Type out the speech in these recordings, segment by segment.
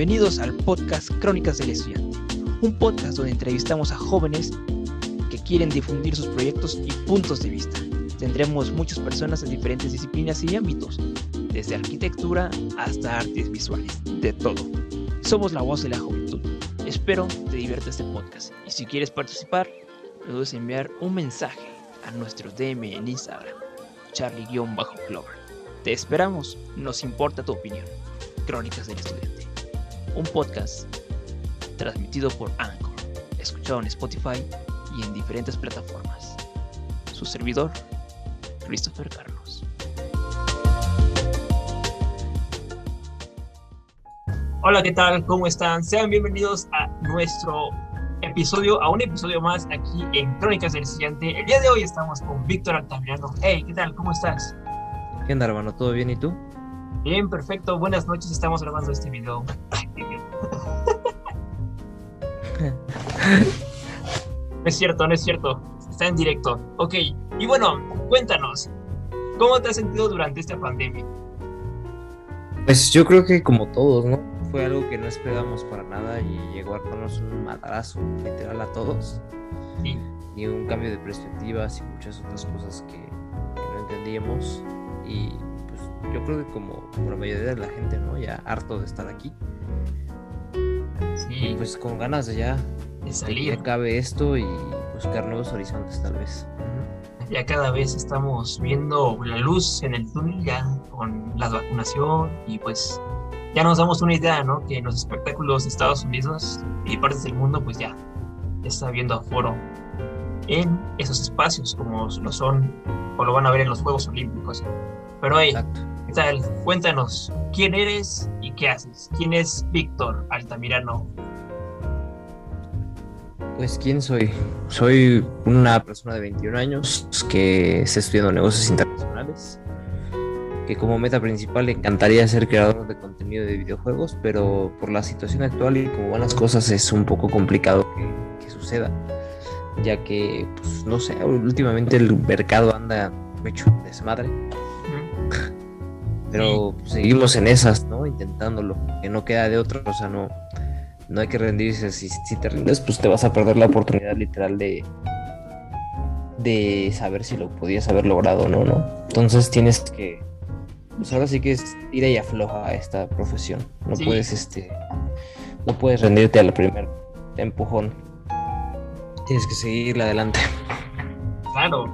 Bienvenidos al podcast Crónicas del Estudiante, un podcast donde entrevistamos a jóvenes que quieren difundir sus proyectos y puntos de vista. Tendremos muchas personas en diferentes disciplinas y ámbitos, desde arquitectura hasta artes visuales, de todo. Somos la voz de la juventud. Espero te divierta este podcast y si quieres participar, no dudes enviar un mensaje a nuestro DM en Instagram, charlie-clover. Te esperamos, nos importa tu opinión. Crónicas del Estudiante un podcast transmitido por Anchor, escuchado en Spotify y en diferentes plataformas. Su servidor, Christopher Carlos. Hola, ¿qué tal? ¿Cómo están? Sean bienvenidos a nuestro episodio, a un episodio más aquí en Crónicas del Estudiante. El día de hoy estamos con Víctor Altamirano. Hey, ¿qué tal? ¿Cómo estás? ¿Qué onda, hermano? ¿Todo bien? ¿Y tú? Bien, perfecto. Buenas noches. Estamos grabando este video. no es cierto, no es cierto. Está en directo. Ok. Y bueno, cuéntanos. ¿Cómo te has sentido durante esta pandemia? Pues yo creo que como todos, ¿no? Fue algo que no esperábamos para nada y llegó a darnos un madrazo literal a todos. Sí. Y un cambio de perspectivas y muchas otras cosas que, que no entendíamos. Y yo creo que como la mayoría de la gente, ¿no? Ya harto de estar aquí. Sí. pues con ganas de ya de salir. Que acabe esto y buscar nuevos horizontes tal vez. Ya cada vez estamos viendo la luz en el túnel ya con la vacunación y pues ya nos damos una idea, ¿no? Que en los espectáculos de Estados Unidos y partes del mundo pues ya está viendo aforo en esos espacios como lo son o lo van a ver en los Juegos Olímpicos. Pero hey, ¿qué tal? Cuéntanos, ¿quién eres y qué haces? ¿Quién es Víctor Altamirano? Pues, ¿quién soy? Soy una persona de 21 años que está estudiando negocios internacionales, que como meta principal le encantaría ser creador de contenido de videojuegos, pero por la situación actual y como van las cosas es un poco complicado que, que suceda, ya que, pues, no sé, últimamente el mercado anda hecho desmadre pero pues, seguimos en esas, ¿no? Intentándolo, que no queda de otra, o sea, no, no hay que rendirse. Si, si te rindes, pues te vas a perder la oportunidad literal de, de saber si lo podías haber logrado o no, ¿no? Entonces tienes que, pues ahora sí que es ir y afloja esta profesión. No puedes, este, no puedes rendirte al primer empujón. Tienes que seguirle adelante. Claro,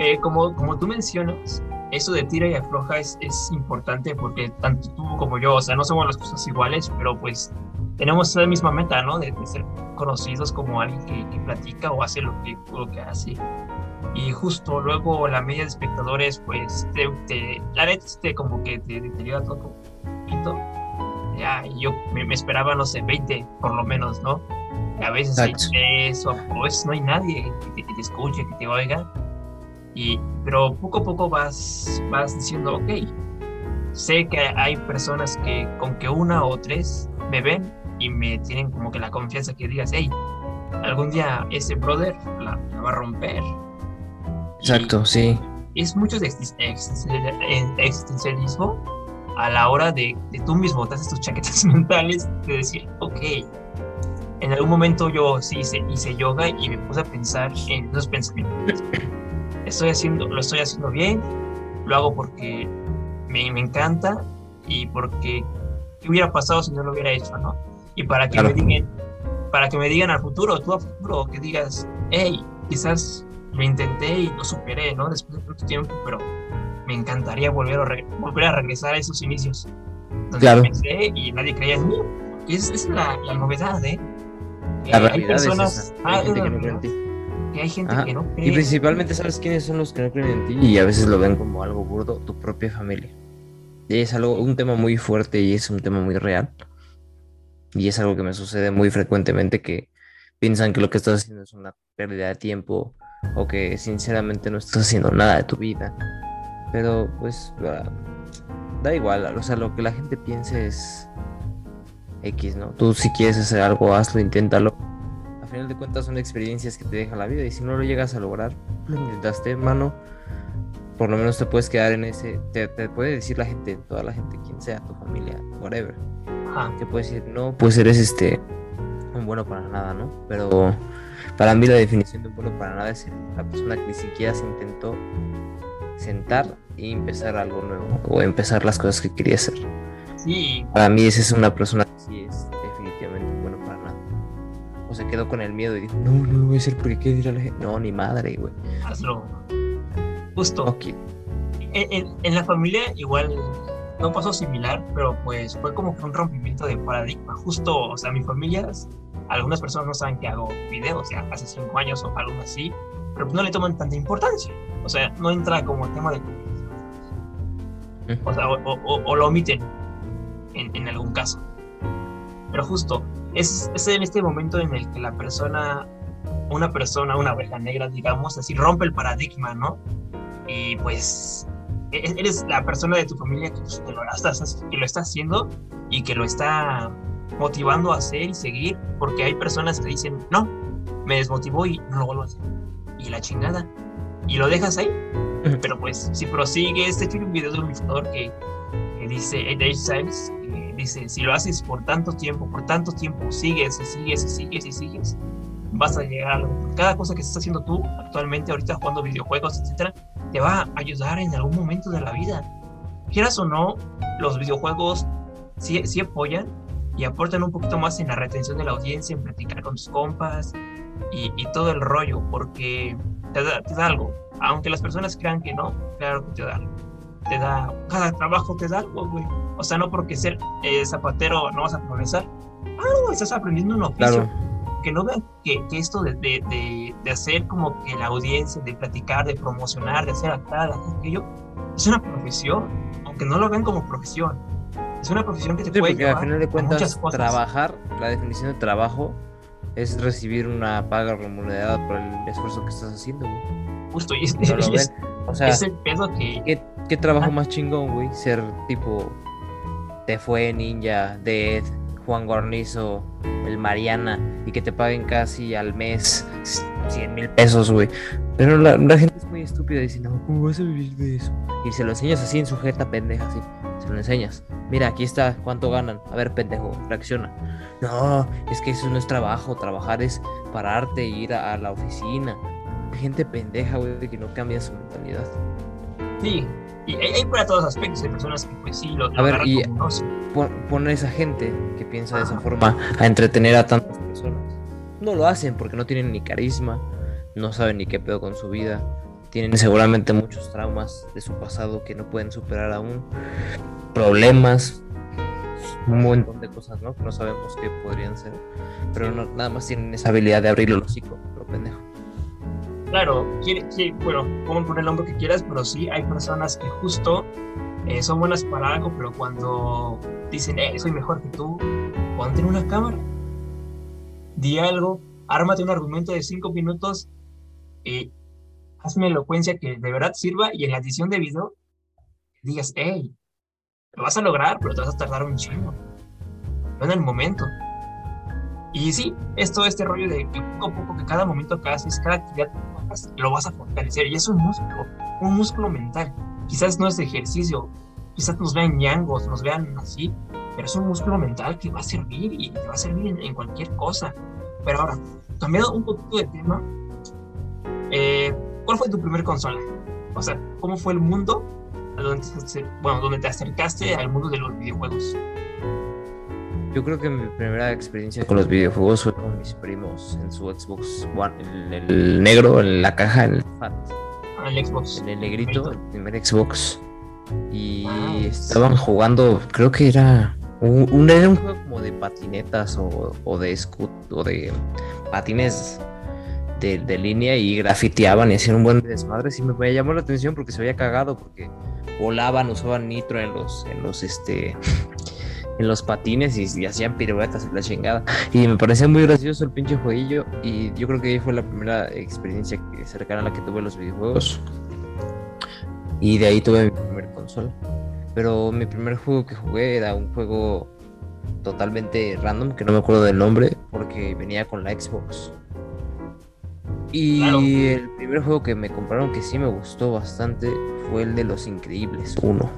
eh, como, como tú mencionas, eso de tira y afloja es, es importante porque tanto tú como yo, o sea, no somos las cosas iguales, pero pues tenemos la misma meta, ¿no? De, ser conocidos como alguien que, platica o hace lo que, lo que hace. Y justo luego la media de espectadores, pues, te, la neta, te, como que te deteriora todo un poquito. Ya, yo me, esperaba, no sé, 20 por lo menos, ¿no? a veces hay tres o pues no hay nadie que te, que te escuche, que te oiga pero poco a poco vas, vas diciendo, ok, sé que hay personas que con que una o tres me ven y me tienen como que la confianza que digas, hey, algún día ese brother la, va a romper. Exacto, sí. Es mucho de existencialismo a la hora de, de tú mismo te haces tus chaquetas mentales de decir, ok, en algún momento yo sí hice, hice yoga y me puse a pensar en esos pensamientos estoy haciendo, lo estoy haciendo bien, lo hago porque me, me encanta y porque qué hubiera pasado si no lo hubiera hecho, ¿no? Y para que me digan, para que me digan al futuro, tú al futuro, que digas, hey, quizás lo intenté y lo superé, ¿no? Después de tanto tiempo, pero me encantaría volver a, volver a regresar a esos inicios. Donde claro. y nadie creía en mí. Y esa es la, la novedad, ¿eh? La hay personas, hay gente que no cree en ti hay gente que no cree. Y principalmente sabes quiénes son los que no creen en ti y a veces lo ven como algo burdo, tu propia familia. Y es algo, un tema muy fuerte y es un tema muy real. Y es algo que me sucede muy frecuentemente que piensan que lo que estás haciendo es una pérdida de tiempo o que sinceramente no estás haciendo nada de tu vida. Pero pues da igual, o sea, lo que la gente piense es X, ¿no? Tú si quieres hacer algo, hazlo, inténtalo. A final de cuentas son experiencias que te deja la vida y si no lo llegas a lograr, lo intentaste, mano. Por lo menos te puedes quedar en ese, te, puede decir la gente, toda la gente, quien sea, tu familia, whatever. Te puede decir, no, pues eres este, un bueno para nada, ¿no? Pero para mí la definición de un bueno para nada es la persona que ni siquiera se intentó sentar y empezar algo nuevo o empezar las cosas que quería hacer. Sí. Para mí esa es una persona que sí es definitivamente bueno para nada. O se quedó con el miedo y dijo, no, no voy a hacer porque quiero ir a la gente. No, ni madre, güey. Hazlo. Justo. En, en, la familia igual no pasó similar, pero pues fue como que un rompimiento de paradigma. Justo, o sea, mi familia, algunas personas no saben que hago videos, ya hace cinco años o algo así, pero pues no le toman tanta importancia. O sea, no entra como tema de... O sea, o lo omiten en, algún caso. Pero justo, es, es, en este momento en el que la persona, una persona, una oveja negra, digamos, así rompe el paradigma, ¿no? Y pues eres la persona de tu familia que, pues, lo, estás, que lo está haciendo y que lo está motivando a hacer y seguir, porque hay personas que dicen, no, me desmotivó y no lo vuelvo a hacer. Y la chingada. Y lo dejas ahí. Pero pues, si prosigues, este un video de un ilustrador que, que dice, Age Times, dice, si lo haces por tanto tiempo, por tanto tiempo, sigues y sigues y sigues y sigues, vas a llegar a algo. Cada cosa que estás haciendo tú actualmente, ahorita jugando videojuegos, etcétera, te va a ayudar en algún momento de la vida. Quieras o no, los videojuegos sí, sí apoyan y aportan un poquito más en la retención de la audiencia, en platicar con tus compas y, todo el rollo, porque te da, algo. Aunque las personas crean que no, claro que te da algo te da, cada trabajo te da algo, güey. O sea, no porque ser eh, zapatero no vas a progresar. Ah, no, estás aprendiendo un oficio. Que no vean que, que esto de, de, de, hacer como que la audiencia, de platicar, de promocionar, de hacer acá, de hacer aquello, es una profesión, aunque no lo vean como profesión. Es una profesión que te sí, puede porque al final de cuentas, trabajar, la definición de trabajo es recibir una paga remunerada por el esfuerzo que estás haciendo, güey. Justo, y, es, o sea, es el pedo que... ¿Qué trabajo más chingón, güey? Ser tipo. Te fue Ninja, Dead, Juan Guarnizo, el Mariana, y que te paguen casi al mes 100 mil pesos, güey. Pero la, gente es muy estúpida diciendo, ¿cómo vas a vivir de eso? Y se lo enseñas así en sujeta pendeja, así. Se lo enseñas. Mira, aquí está, ¿cuánto ganan? A ver, pendejo, reacciona. No, es que eso no es trabajo. Trabajar es pararte e ir a, a la oficina. Gente pendeja, güey, que no cambia su mentalidad. Sí, y hay, para todos los aspectos, hay personas que pues sí lo, A ver, y pone esa gente que piensa de esa forma a entretener a tantas personas. No lo hacen porque no tienen ni carisma, no saben ni qué pedo con su vida, tienen seguramente muchos traumas de su pasado que no pueden superar aún, problemas, un montón de cosas, ¿no? Que no sabemos qué podrían ser, pero no, nada más tienen esa habilidad de abrir el hocico, lo pendejo claro, quiere, bueno, como poner el nombre que quieras, pero sí hay personas que justo eh, son buenas para algo, pero cuando dicen, eh, soy mejor que tú, ponte en una cámara, di algo, ármate un argumento de cinco minutos y hazme elocuencia que de verdad sirva y en la edición de video digas, hey, lo vas a lograr, pero te vas a tardar un chingo. No en el momento. Y sí, esto, este rollo de que poco a poco, que cada momento que haces, cada actividad lo vas a fortalecer. Y es un músculo, un músculo mental. Quizás no es ejercicio, quizás nos vean ñangos, nos vean así, pero es un músculo mental que va a servir y te va a servir en, cualquier cosa. Pero ahora, cambiando un poquito de tema, eh, ¿cuál fue tu primer consola? O sea, ¿cómo fue el mundo donde bueno, donde te acercaste al mundo de los videojuegos? Yo creo que mi primera experiencia con los videojuegos fue con mis primos en su Xbox One, el, el negro, en la caja, en el FAT. Ah, el Xbox. En el negrito, el primer Xbox. Y estaban jugando, creo que era un, era un juego como de patinetas o, o de scoot o de patines de, de, línea y grafiteaban y hacían un buen desmadre. Y me llamó la atención porque se había cagado, porque volaban, usaban nitro en los, en los este en los patines y, hacían piruetas y la chingada. Y me parecía muy gracioso el pinche jueguillo. Y yo creo que ahí fue la primera experiencia cercana a la que tuve los videojuegos. Y de ahí tuve mi consola. Pero mi primer juego que jugué era un juego totalmente random, que no me acuerdo del nombre, porque venía con la Xbox. Y el primer juego que me compraron que sí me gustó bastante fue el de Los Increíbles 1.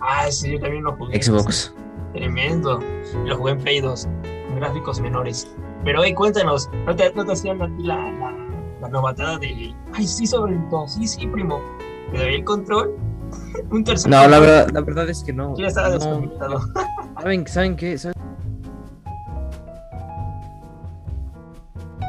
Ah, sí, yo también lo jugué. Xbox. Tremendo. Lo jugué en Play 2, con gráficos menores. Pero, hey, cuéntanos, ¿no te, no te hacían a ti la, la, la, novatada de. Ay, sí, sobre el 2, sí, sí, primo. ¿Te doy el control? Un tercer. No, la verdad, la verdad es que no. Ya estaba no, desconectado. ¿Saben, ¿Saben qué? ¿Saben